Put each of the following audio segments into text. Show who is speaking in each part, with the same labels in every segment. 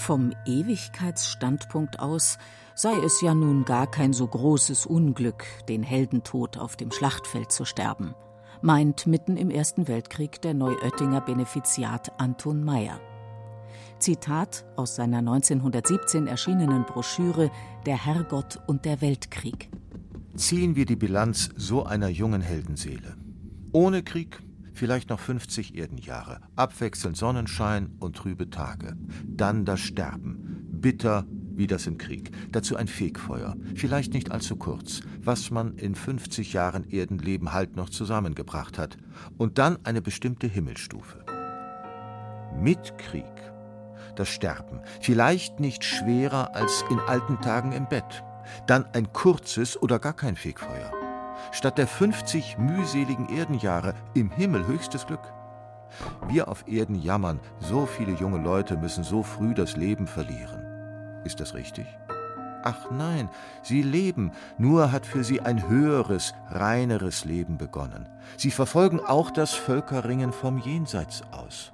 Speaker 1: Vom Ewigkeitsstandpunkt aus sei es ja nun gar kein so großes Unglück, den Heldentod auf dem Schlachtfeld zu sterben, meint mitten im Ersten Weltkrieg der Neuöttinger Benefiziat Anton Meyer. Zitat aus seiner 1917 erschienenen Broschüre Der Herrgott und der Weltkrieg.
Speaker 2: Ziehen wir die Bilanz so einer jungen Heldenseele. Ohne Krieg vielleicht noch 50 Erdenjahre, abwechselnd Sonnenschein und trübe Tage. Dann das Sterben, bitter wie das im Krieg. Dazu ein Fegfeuer, vielleicht nicht allzu kurz, was man in 50 Jahren Erdenleben halt noch zusammengebracht hat. Und dann eine bestimmte Himmelstufe. Mit Krieg das Sterben, vielleicht nicht schwerer als in alten Tagen im Bett, dann ein kurzes oder gar kein Fegfeuer. Statt der 50 mühseligen Erdenjahre im Himmel höchstes Glück. Wir auf Erden jammern, so viele junge Leute müssen so früh das Leben verlieren. Ist das richtig? Ach nein, sie leben, nur hat für sie ein höheres, reineres Leben begonnen. Sie verfolgen auch das Völkerringen vom Jenseits aus.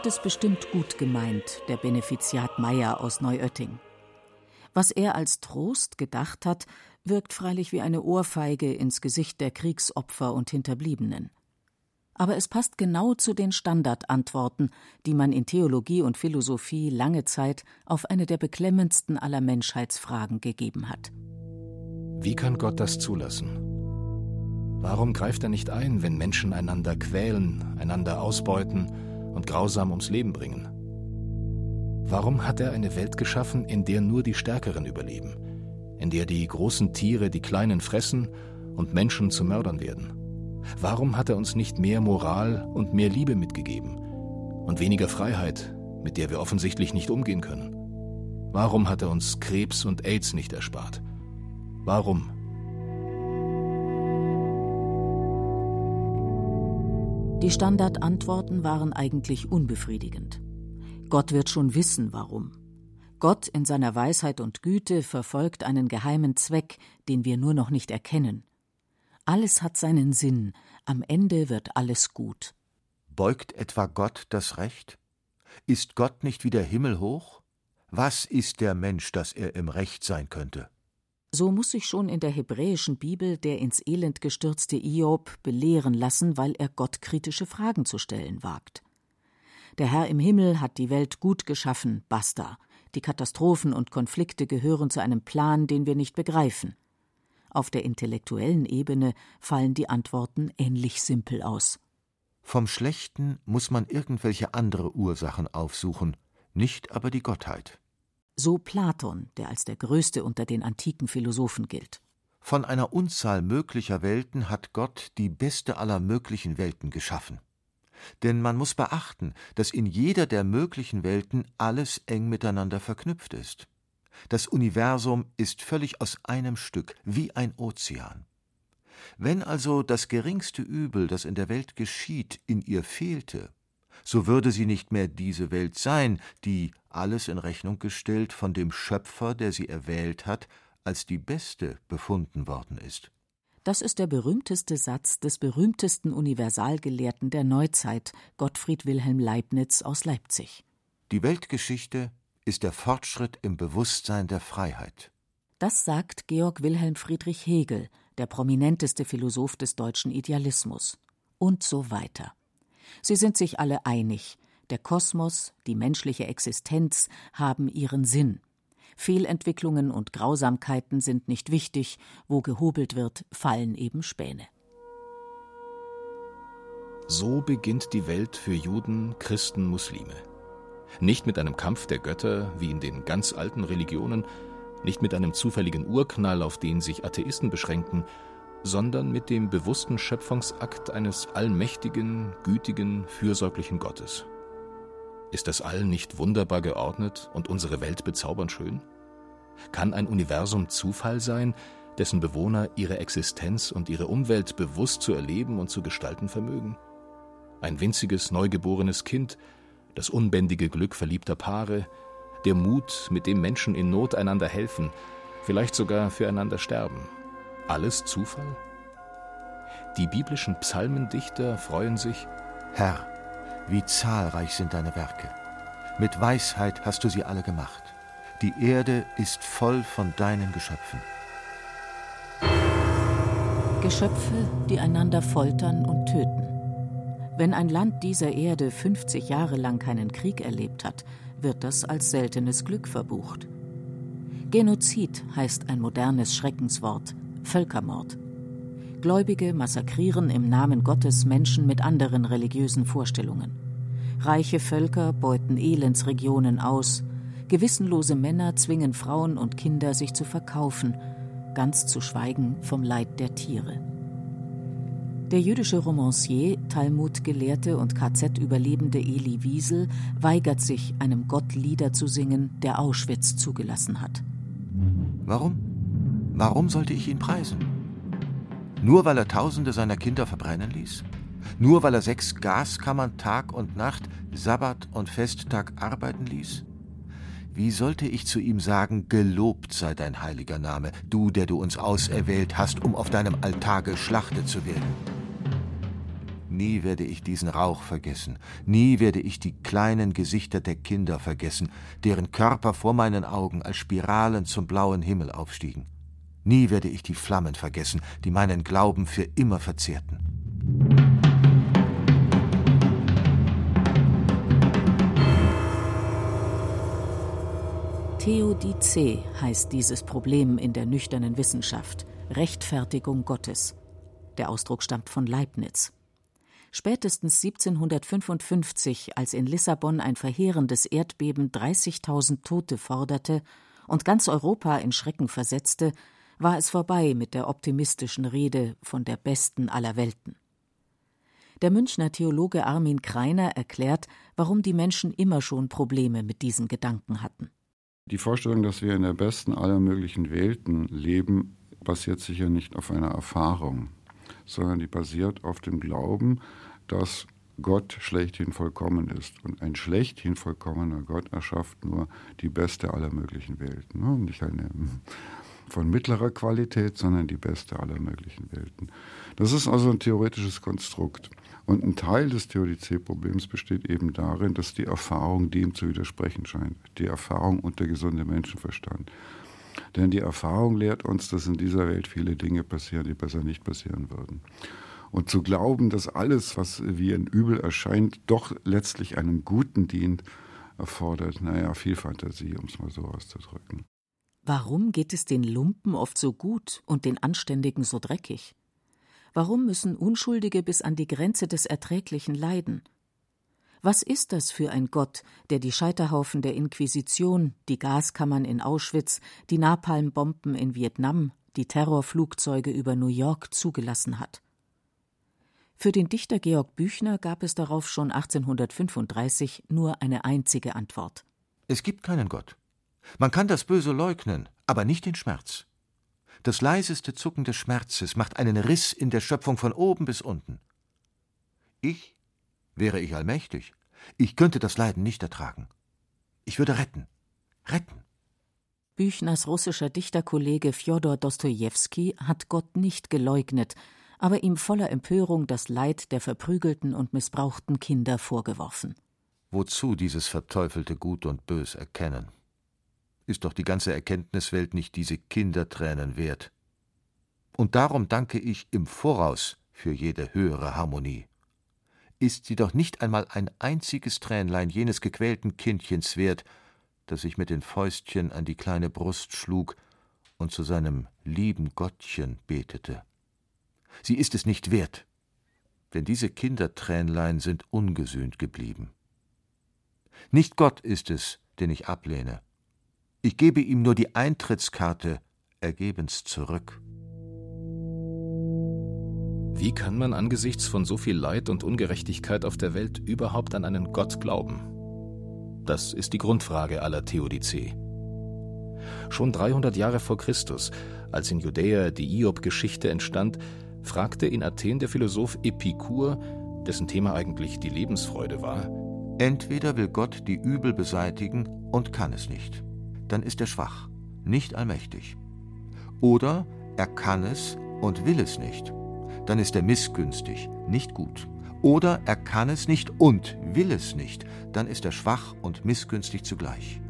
Speaker 1: Hat es bestimmt gut gemeint, der Benefiziat Meyer aus Neuötting. Was er als Trost gedacht hat, wirkt freilich wie eine Ohrfeige ins Gesicht der Kriegsopfer und Hinterbliebenen. Aber es passt genau zu den Standardantworten, die man in Theologie und Philosophie lange Zeit auf eine der beklemmendsten aller Menschheitsfragen gegeben hat.
Speaker 3: Wie kann Gott das zulassen? Warum greift er nicht ein, wenn Menschen einander quälen, einander ausbeuten und grausam ums Leben bringen? Warum hat er eine Welt geschaffen, in der nur die Stärkeren überleben, in der die großen Tiere die Kleinen fressen und Menschen zu Mördern werden? Warum hat er uns nicht mehr Moral und mehr Liebe mitgegeben und weniger Freiheit, mit der wir offensichtlich nicht umgehen können? Warum hat er uns Krebs und AIDS nicht erspart? Warum?
Speaker 1: Die Standardantworten waren eigentlich unbefriedigend. Gott wird schon wissen, warum. Gott in seiner Weisheit und Güte verfolgt einen geheimen Zweck, den wir nur noch nicht erkennen. Alles hat seinen Sinn, am Ende wird alles gut.
Speaker 2: Beugt etwa Gott das Recht? Ist Gott nicht wie der Himmel hoch? Was ist der Mensch, dass er im Recht sein könnte?
Speaker 1: So muss sich schon in der hebräischen Bibel der ins Elend gestürzte Hiob belehren lassen, weil er Gott kritische Fragen zu stellen wagt. Der Herr im Himmel hat die Welt gut geschaffen, basta. Die Katastrophen und Konflikte gehören zu einem Plan, den wir nicht begreifen. Auf der intellektuellen Ebene fallen die Antworten ähnlich simpel aus.
Speaker 2: Vom Schlechten muss man irgendwelche andere Ursachen aufsuchen, nicht aber die Gottheit.
Speaker 1: So Platon, der als der größte unter den antiken Philosophen gilt.
Speaker 2: Von einer Unzahl möglicher Welten hat Gott die beste aller möglichen Welten geschaffen. Denn man muss beachten, dass in jeder der möglichen Welten alles eng miteinander verknüpft ist. Das Universum ist völlig aus einem Stück, wie ein Ozean. Wenn also das geringste Übel, das in der Welt geschieht, in ihr fehlte, so würde sie nicht mehr diese Welt sein, die, alles in Rechnung gestellt, von dem Schöpfer, der sie erwählt hat, als die beste befunden worden ist.
Speaker 1: Das ist der berühmteste Satz des berühmtesten Universalgelehrten der Neuzeit, Gottfried Wilhelm Leibniz aus Leipzig.
Speaker 2: Die Weltgeschichte ist der Fortschritt im Bewusstsein der Freiheit.
Speaker 1: Das sagt Georg Wilhelm Friedrich Hegel, der prominenteste Philosoph des deutschen Idealismus. Und so weiter. Sie sind sich alle einig, der Kosmos, die menschliche Existenz haben ihren Sinn. Fehlentwicklungen und Grausamkeiten sind nicht wichtig, wo gehobelt wird, fallen eben Späne.
Speaker 3: So beginnt die Welt für Juden, Christen, Muslime. Nicht mit einem Kampf der Götter wie in den ganz alten Religionen, nicht mit einem zufälligen Urknall, auf den sich Atheisten beschränken, sondern mit dem bewussten Schöpfungsakt eines allmächtigen, gütigen, fürsorglichen Gottes. Ist das All nicht wunderbar geordnet und unsere Welt bezaubernd schön? Kann ein Universum Zufall sein, dessen Bewohner ihre Existenz und ihre Umwelt bewusst zu erleben und zu gestalten vermögen? Ein winziges, neugeborenes Kind, das unbändige Glück verliebter Paare, der Mut, mit dem Menschen in Not einander helfen, vielleicht sogar füreinander sterben. Alles Zufall? Die biblischen Psalmendichter freuen sich,
Speaker 2: Herr, wie zahlreich sind deine Werke. Mit Weisheit hast du sie alle gemacht. Die Erde ist voll von deinen Geschöpfen.
Speaker 1: Geschöpfe, die einander foltern und töten. Wenn ein Land dieser Erde 50 Jahre lang keinen Krieg erlebt hat, wird das als seltenes Glück verbucht. Genozid heißt ein modernes Schreckenswort, Völkermord. Gläubige massakrieren im Namen Gottes Menschen mit anderen religiösen Vorstellungen. Reiche Völker beuten Elendsregionen aus, gewissenlose Männer zwingen Frauen und Kinder, sich zu verkaufen, ganz zu schweigen vom Leid der Tiere. Der jüdische Romancier, Talmud-Gelehrte und KZ-Überlebende Eli Wiesel weigert sich, einem Gott Lieder zu singen, der Auschwitz zugelassen hat.
Speaker 2: Warum? Warum sollte ich ihn preisen? Nur weil er Tausende seiner Kinder verbrennen ließ? Nur weil er sechs Gaskammern Tag und Nacht, Sabbat und Festtag arbeiten ließ? Wie sollte ich zu ihm sagen, gelobt sei dein heiliger Name, du, der du uns auserwählt hast, um auf deinem Altar geschlachtet zu werden? Nie werde ich diesen Rauch vergessen, nie werde ich die kleinen Gesichter der Kinder vergessen, deren Körper vor meinen Augen als Spiralen zum blauen Himmel aufstiegen. Nie werde ich die Flammen vergessen, die meinen Glauben für immer verzehrten.
Speaker 1: Theodice heißt dieses Problem in der nüchternen Wissenschaft, Rechtfertigung Gottes. Der Ausdruck stammt von Leibniz. Spätestens 1755, als in Lissabon ein verheerendes Erdbeben 30.000 Tote forderte und ganz Europa in Schrecken versetzte, war es vorbei mit der optimistischen Rede von der besten aller Welten. Der Münchner Theologe Armin Kreiner erklärt, warum die Menschen immer schon Probleme mit diesen Gedanken hatten.
Speaker 4: Die Vorstellung, dass wir in der besten aller möglichen Welten leben, basiert sicher nicht auf einer Erfahrung, sondern die basiert auf dem Glauben, dass Gott schlechthin vollkommen ist. Und ein schlechthin vollkommener Gott erschafft nur die beste aller möglichen Welten. Ne? Nicht eine von mittlerer Qualität, sondern die beste aller möglichen Welten. Das ist also ein theoretisches Konstrukt. Und ein Teil des Theodizee-Problems besteht eben darin, dass die Erfahrung dem zu widersprechen scheint. Die Erfahrung und der gesunde Menschenverstand. Denn die Erfahrung lehrt uns, dass in dieser Welt viele Dinge passieren, die besser nicht passieren würden. Und zu glauben, dass alles, was wie ein Übel erscheint, doch letztlich einem Guten dient, erfordert, naja, viel Fantasie, um es mal so auszudrücken.
Speaker 1: Warum geht es den Lumpen oft so gut und den Anständigen so dreckig? Warum müssen Unschuldige bis an die Grenze des Erträglichen leiden? Was ist das für ein Gott, der die Scheiterhaufen der Inquisition, die Gaskammern in Auschwitz, die Napalmbomben in Vietnam, die Terrorflugzeuge über New York zugelassen hat? Für den Dichter Georg Büchner gab es darauf schon 1835 nur eine einzige Antwort.
Speaker 2: Es gibt keinen Gott. Man kann das Böse leugnen, aber nicht den Schmerz. Das leiseste Zucken des Schmerzes macht einen Riss in der Schöpfung von oben bis unten. Ich, wäre ich allmächtig, ich könnte das Leiden nicht ertragen. Ich würde retten. Retten.
Speaker 1: Büchners russischer Dichterkollege Fjodor Dostojewski hat Gott nicht geleugnet, aber ihm voller Empörung das Leid der verprügelten und missbrauchten Kinder vorgeworfen.
Speaker 2: Wozu dieses verteufelte Gut und Bös erkennen? Ist doch die ganze Erkenntniswelt nicht diese Kindertränen wert? Und darum danke ich im Voraus für jede höhere Harmonie. Ist sie doch nicht einmal ein einziges Tränlein jenes gequälten Kindchens wert, das sich mit den Fäustchen an die kleine Brust schlug und zu seinem lieben Gottchen betete. Sie ist es nicht wert, denn diese Kindertränlein sind ungesühnt geblieben. Nicht Gott ist es, den ich ablehne. Ich gebe ihm nur die Eintrittskarte ergebens zurück.
Speaker 3: Wie kann man angesichts von so viel Leid und Ungerechtigkeit auf der Welt überhaupt an einen Gott glauben? Das ist die Grundfrage aller Theodizee. Schon 300 Jahre vor Christus, als in Judäa die Hiob-Geschichte entstand, fragte in Athen der Philosoph Epikur, dessen Thema eigentlich die Lebensfreude war:
Speaker 2: Entweder will Gott die Übel beseitigen und kann es nicht, dann ist er schwach, nicht allmächtig. Oder er kann es und will es nicht, dann ist er missgünstig, nicht gut. Oder er kann es nicht und will es nicht, dann ist er schwach und missgünstig zugleich.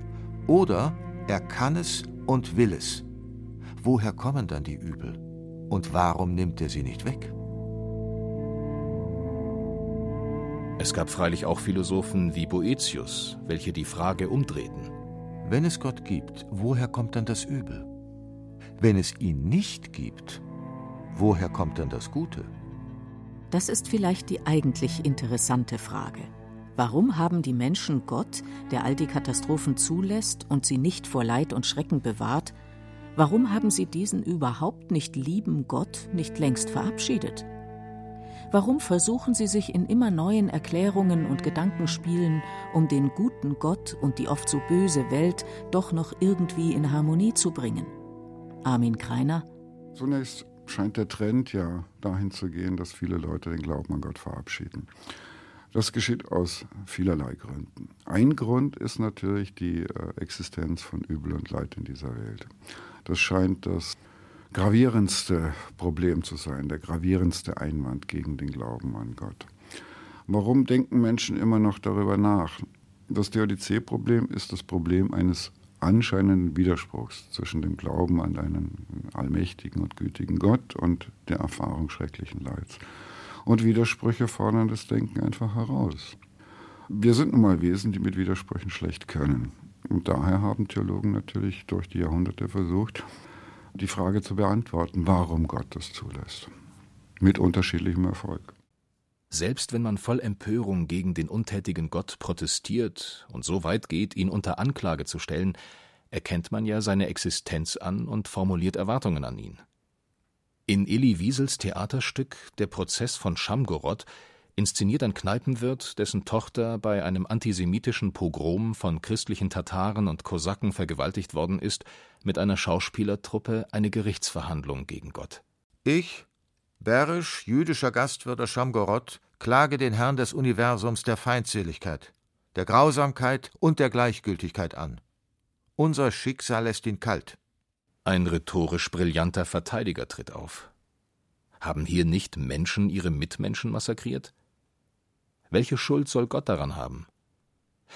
Speaker 2: Oder er kann es und will es. Woher kommen dann die Übel? Und warum nimmt er sie nicht weg?
Speaker 3: Es gab freilich auch Philosophen wie Boetius, welche die Frage umdrehten.
Speaker 2: Wenn es Gott gibt, woher kommt dann das Übel? Wenn es ihn nicht gibt, woher kommt dann das Gute?
Speaker 1: Das ist vielleicht die eigentlich interessante Frage. Warum haben die Menschen Gott, der all die Katastrophen zulässt und sie nicht vor Leid und Schrecken bewahrt, warum haben sie diesen überhaupt nicht lieben Gott nicht längst verabschiedet? Warum versuchen sie sich in immer neuen Erklärungen und Gedankenspielen um den guten Gott und die oft so böse Welt doch noch irgendwie in Harmonie zu bringen? Armin Kreiner.
Speaker 4: Zunächst scheint der Trend ja dahin zu gehen, dass viele Leute den Glauben an Gott verabschieden. Das geschieht aus vielerlei Gründen. Ein Grund ist natürlich die äh, Existenz von Übel und Leid in dieser Welt. Das scheint das gravierendste Problem zu sein, der gravierendste Einwand gegen den Glauben an Gott. Warum denken Menschen immer noch darüber nach? Das Theodizee-Problem ist das Problem eines anscheinenden Widerspruchs zwischen dem Glauben an einen allmächtigen und gütigen Gott und der Erfahrung schrecklichen Leids. Und Widersprüche fordern das Denken einfach heraus. Wir sind nun mal Wesen, die mit Widersprüchen schlecht können. Und daher haben Theologen natürlich durch die Jahrhunderte versucht, die Frage zu beantworten, warum Gott das zulässt. Mit unterschiedlichem Erfolg.
Speaker 3: Selbst wenn man voll Empörung gegen den untätigen Gott protestiert und so weit geht, ihn unter Anklage zu stellen, erkennt man ja seine Existenz an und formuliert Erwartungen an ihn. In Elie Wiesels Theaterstück Der Prozess von Schamgorod inszeniert ein Kneipenwirt, dessen Tochter bei einem antisemitischen Pogrom von christlichen Tataren und Kosaken vergewaltigt worden ist, mit einer Schauspielertruppe eine Gerichtsverhandlung gegen Gott.
Speaker 2: Ich, Bärisch, jüdischer Gastwirt aus Schamgorod, klage den Herrn des Universums der Feindseligkeit, der Grausamkeit und der Gleichgültigkeit an. Unser Schicksal lässt ihn kalt.
Speaker 3: Ein rhetorisch brillanter Verteidiger tritt auf. Haben hier nicht Menschen ihre Mitmenschen massakriert? Welche Schuld soll Gott daran haben?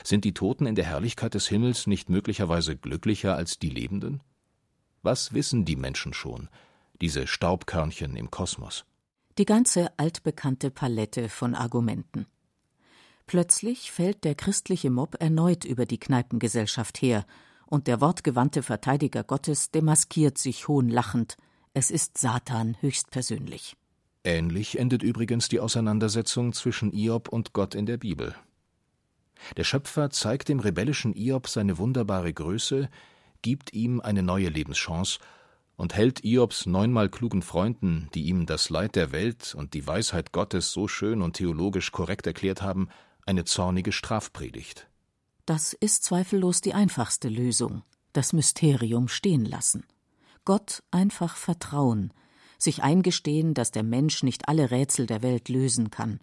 Speaker 3: Sind die Toten in der Herrlichkeit des Himmels nicht möglicherweise glücklicher als die Lebenden? Was wissen die Menschen schon, diese Staubkörnchen im Kosmos.
Speaker 1: Die ganze altbekannte Palette von Argumenten. Plötzlich fällt der christliche Mob erneut über die Kneipengesellschaft her, und der wortgewandte Verteidiger Gottes demaskiert sich hohnlachend. Es ist Satan höchstpersönlich.
Speaker 3: Ähnlich endet übrigens die Auseinandersetzung zwischen Iob und Gott in der Bibel. Der Schöpfer zeigt dem rebellischen Iob seine wunderbare Größe, gibt ihm eine neue Lebenschance und hält Iobs neunmal klugen Freunden, die ihm das Leid der Welt und die Weisheit Gottes so schön und theologisch korrekt erklärt haben, eine zornige Strafpredigt.
Speaker 1: Das ist zweifellos die einfachste Lösung, das Mysterium stehen lassen. Gott einfach vertrauen, sich eingestehen, dass der Mensch nicht alle Rätsel der Welt lösen kann.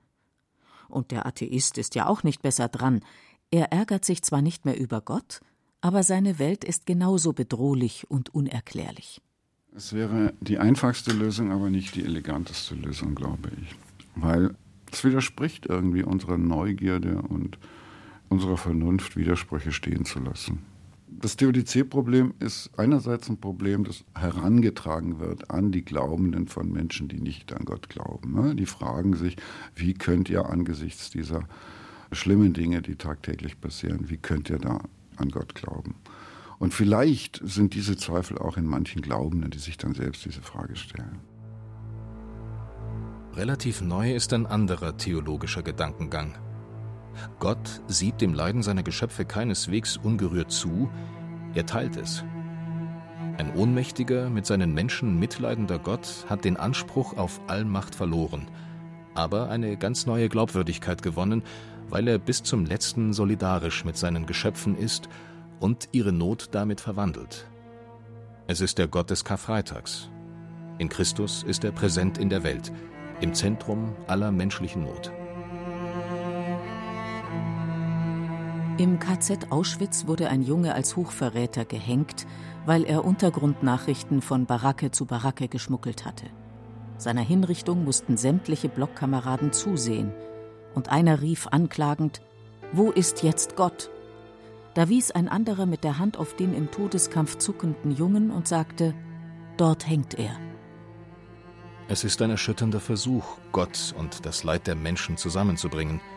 Speaker 1: Und der Atheist ist ja auch nicht besser dran. Er ärgert sich zwar nicht mehr über Gott, aber seine Welt ist genauso bedrohlich und unerklärlich.
Speaker 4: Es wäre die einfachste Lösung, aber nicht die eleganteste Lösung, glaube ich. Weil es widerspricht irgendwie unserer Neugierde und unserer Vernunft, Widersprüche stehen zu lassen. Das Theodizee-Problem ist einerseits ein Problem, das herangetragen wird an die Glaubenden von Menschen, die nicht an Gott glauben. Ne? Die fragen sich, wie könnt ihr angesichts dieser schlimmen Dinge, die tagtäglich passieren, wie könnt ihr da an Gott glauben? Und vielleicht sind diese Zweifel auch in manchen Glaubenden, die sich dann selbst diese Frage stellen.
Speaker 3: Relativ neu ist ein anderer theologischer Gedankengang. Gott sieht dem Leiden seiner Geschöpfe keineswegs ungerührt zu, er teilt es. Ein ohnmächtiger, mit seinen Menschen mitleidender Gott hat den Anspruch auf Allmacht verloren, aber eine ganz neue Glaubwürdigkeit gewonnen, weil er bis zum letzten solidarisch mit seinen Geschöpfen ist und ihre Not damit verwandelt. Es ist der Gott des Karfreitags. In Christus ist er präsent in der Welt, im Zentrum aller menschlichen Not.
Speaker 1: Im KZ Auschwitz wurde ein Junge als Hochverräter gehängt, weil er Untergrundnachrichten von Baracke zu Baracke geschmuggelt hatte. Seiner Hinrichtung mussten sämtliche Blockkameraden zusehen, und einer rief anklagend Wo ist jetzt Gott? Da wies ein anderer mit der Hand auf den im Todeskampf zuckenden Jungen und sagte Dort hängt er.
Speaker 3: Es ist ein erschütternder Versuch, Gott und das Leid der Menschen zusammenzubringen –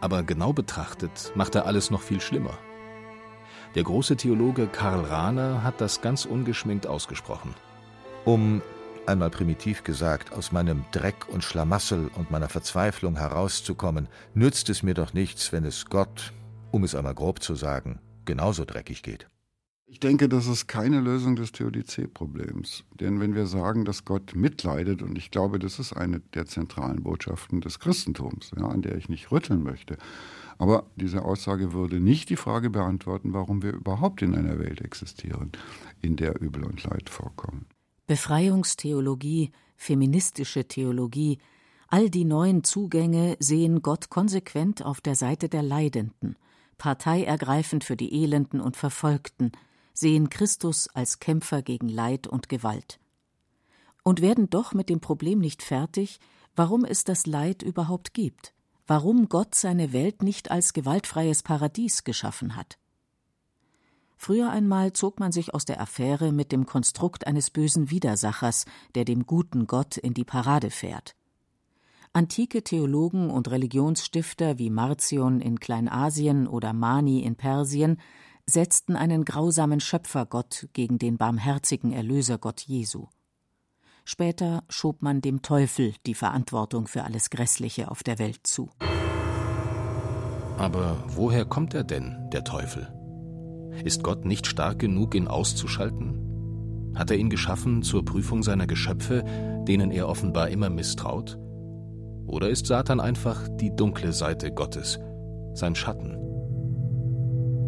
Speaker 3: aber genau betrachtet macht er alles noch viel schlimmer. Der große Theologe Karl Rahner hat das ganz ungeschminkt ausgesprochen.
Speaker 2: Um, einmal primitiv gesagt, aus meinem Dreck und Schlamassel und meiner Verzweiflung herauszukommen, nützt es mir doch nichts, wenn es Gott, um es einmal grob zu sagen, genauso dreckig geht.
Speaker 4: Ich denke, das ist keine Lösung des Theodizee-Problems. Denn wenn wir sagen, dass Gott mitleidet, und ich glaube, das ist eine der zentralen Botschaften des Christentums, ja, an der ich nicht rütteln möchte. Aber diese Aussage würde nicht die Frage beantworten, warum wir überhaupt in einer Welt existieren, in der Übel und Leid vorkommen.
Speaker 1: Befreiungstheologie, feministische Theologie, all die neuen Zugänge sehen Gott konsequent auf der Seite der Leidenden, parteiergreifend für die Elenden und Verfolgten – sehen Christus als Kämpfer gegen Leid und Gewalt. Und werden doch mit dem Problem nicht fertig, warum es das Leid überhaupt gibt, warum Gott seine Welt nicht als gewaltfreies Paradies geschaffen hat. Früher einmal zog man sich aus der Affäre mit dem Konstrukt eines bösen Widersachers, der dem guten Gott in die Parade fährt. Antike Theologen und Religionsstifter wie Marcion in Kleinasien oder Mani in Persien setzten einen grausamen Schöpfergott gegen den barmherzigen Erlösergott Jesu. Später schob man dem Teufel die Verantwortung für alles Grässliche auf der Welt zu.
Speaker 3: Aber woher kommt er denn, der Teufel? Ist Gott nicht stark genug, ihn auszuschalten? Hat er ihn geschaffen zur Prüfung seiner Geschöpfe, denen er offenbar immer misstraut? Oder ist Satan einfach die dunkle Seite Gottes, sein Schatten?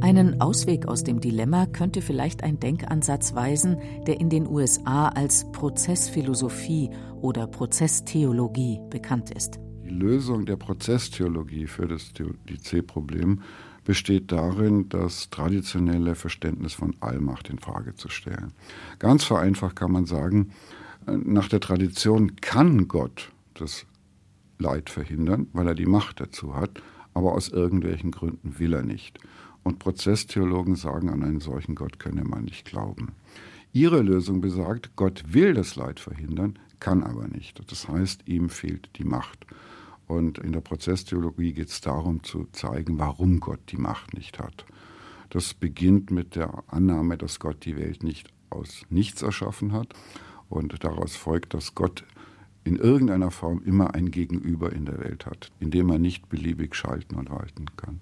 Speaker 1: Einen Ausweg aus dem Dilemma könnte vielleicht ein Denkansatz weisen, der in den USA als Prozessphilosophie oder Prozesstheologie bekannt ist.
Speaker 4: Die Lösung der Prozesstheologie für das Theodizee-Problem besteht darin, das traditionelle Verständnis von Allmacht in Frage zu stellen. Ganz vereinfacht kann man sagen, nach der Tradition kann Gott das Leid verhindern, weil er die Macht dazu hat, aber aus irgendwelchen Gründen will er nicht. Und Prozesstheologen sagen, an einen solchen Gott könne man nicht glauben. Ihre Lösung besagt, Gott will das Leid verhindern, kann aber nicht. Das heißt, ihm fehlt die Macht. Und in der Prozesstheologie geht es darum zu zeigen, warum Gott die Macht nicht hat. Das beginnt mit der Annahme, dass Gott die Welt nicht aus nichts erschaffen hat. Und daraus folgt, dass Gott in irgendeiner Form immer ein Gegenüber in der Welt hat, in dem er nicht beliebig schalten und walten kann.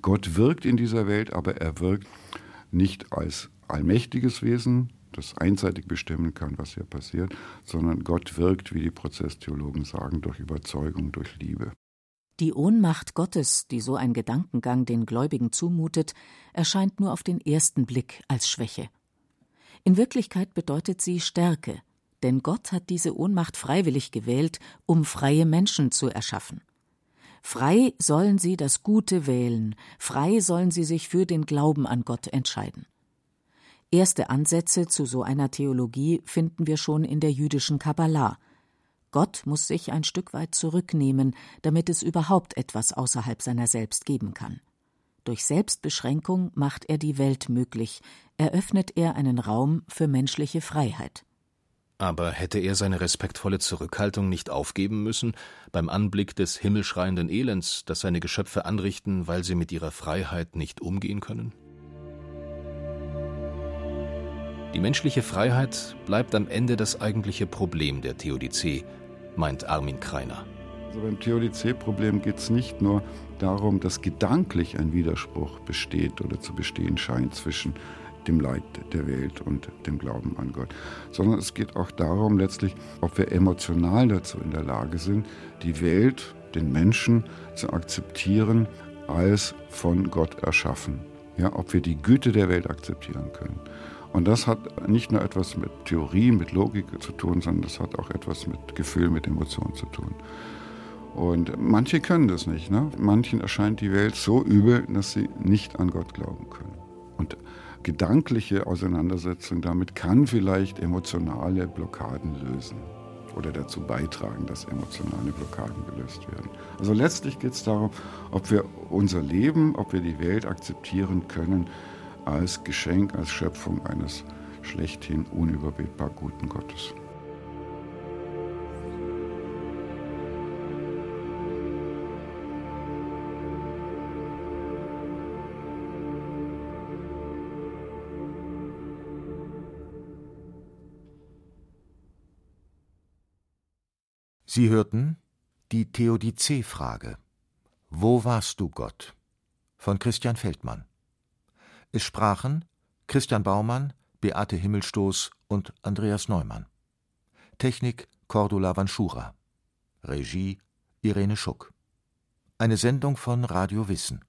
Speaker 4: Gott wirkt in dieser Welt, aber er wirkt nicht als allmächtiges Wesen, das einseitig bestimmen kann, was hier passiert, sondern Gott wirkt, wie die Prozesstheologen sagen, durch Überzeugung, durch Liebe.
Speaker 1: Die Ohnmacht Gottes, die so ein Gedankengang den Gläubigen zumutet, erscheint nur auf den ersten Blick als Schwäche. In Wirklichkeit bedeutet sie Stärke, denn Gott hat diese Ohnmacht freiwillig gewählt, um freie Menschen zu erschaffen. Frei sollen sie das Gute wählen, frei sollen sie sich für den Glauben an Gott entscheiden. Erste Ansätze zu so einer Theologie finden wir schon in der jüdischen Kabbalah. Gott muss sich ein Stück weit zurücknehmen, damit es überhaupt etwas außerhalb seiner selbst geben kann. Durch Selbstbeschränkung macht er die Welt möglich, eröffnet er einen Raum für menschliche Freiheit.
Speaker 3: Aber hätte er seine respektvolle Zurückhaltung nicht aufgeben müssen beim Anblick des himmelschreienden Elends, das seine Geschöpfe anrichten, weil sie mit ihrer Freiheit nicht umgehen können? Die menschliche Freiheit bleibt am Ende das eigentliche Problem der Theodizee, meint Armin Kreiner.
Speaker 4: Also beim Theodizee-Problem geht es nicht nur darum, dass gedanklich ein Widerspruch besteht oder zu bestehen scheint zwischen dem Leid der Welt und dem Glauben an Gott, sondern es geht auch darum letztlich, ob wir emotional dazu in der Lage sind, die Welt den Menschen zu akzeptieren als von Gott erschaffen. Ja, ob wir die Güte der Welt akzeptieren können. Und das hat nicht nur etwas mit Theorie, mit Logik zu tun, sondern das hat auch etwas mit Gefühl, mit Emotionen zu tun. Und manche können das nicht. Ne? Manchen erscheint die Welt so übel, dass sie nicht an Gott glauben können. Und gedankliche Auseinandersetzung damit kann vielleicht emotionale Blockaden lösen oder dazu beitragen, dass emotionale Blockaden gelöst werden. Also letztlich geht es darum, ob wir unser Leben, ob wir die Welt akzeptieren können als Geschenk, als Schöpfung eines schlechthin unüberbietbar guten Gottes.
Speaker 2: Sie hörten die Theodizee-Frage Wo warst du, Gott? von Christian Feldmann. Es sprachen Christian Baumann, Beate Himmelstoß und Andreas Neumann. Technik Cordula Vanschura. Regie Irene Schuck. Eine Sendung von Radio Wissen.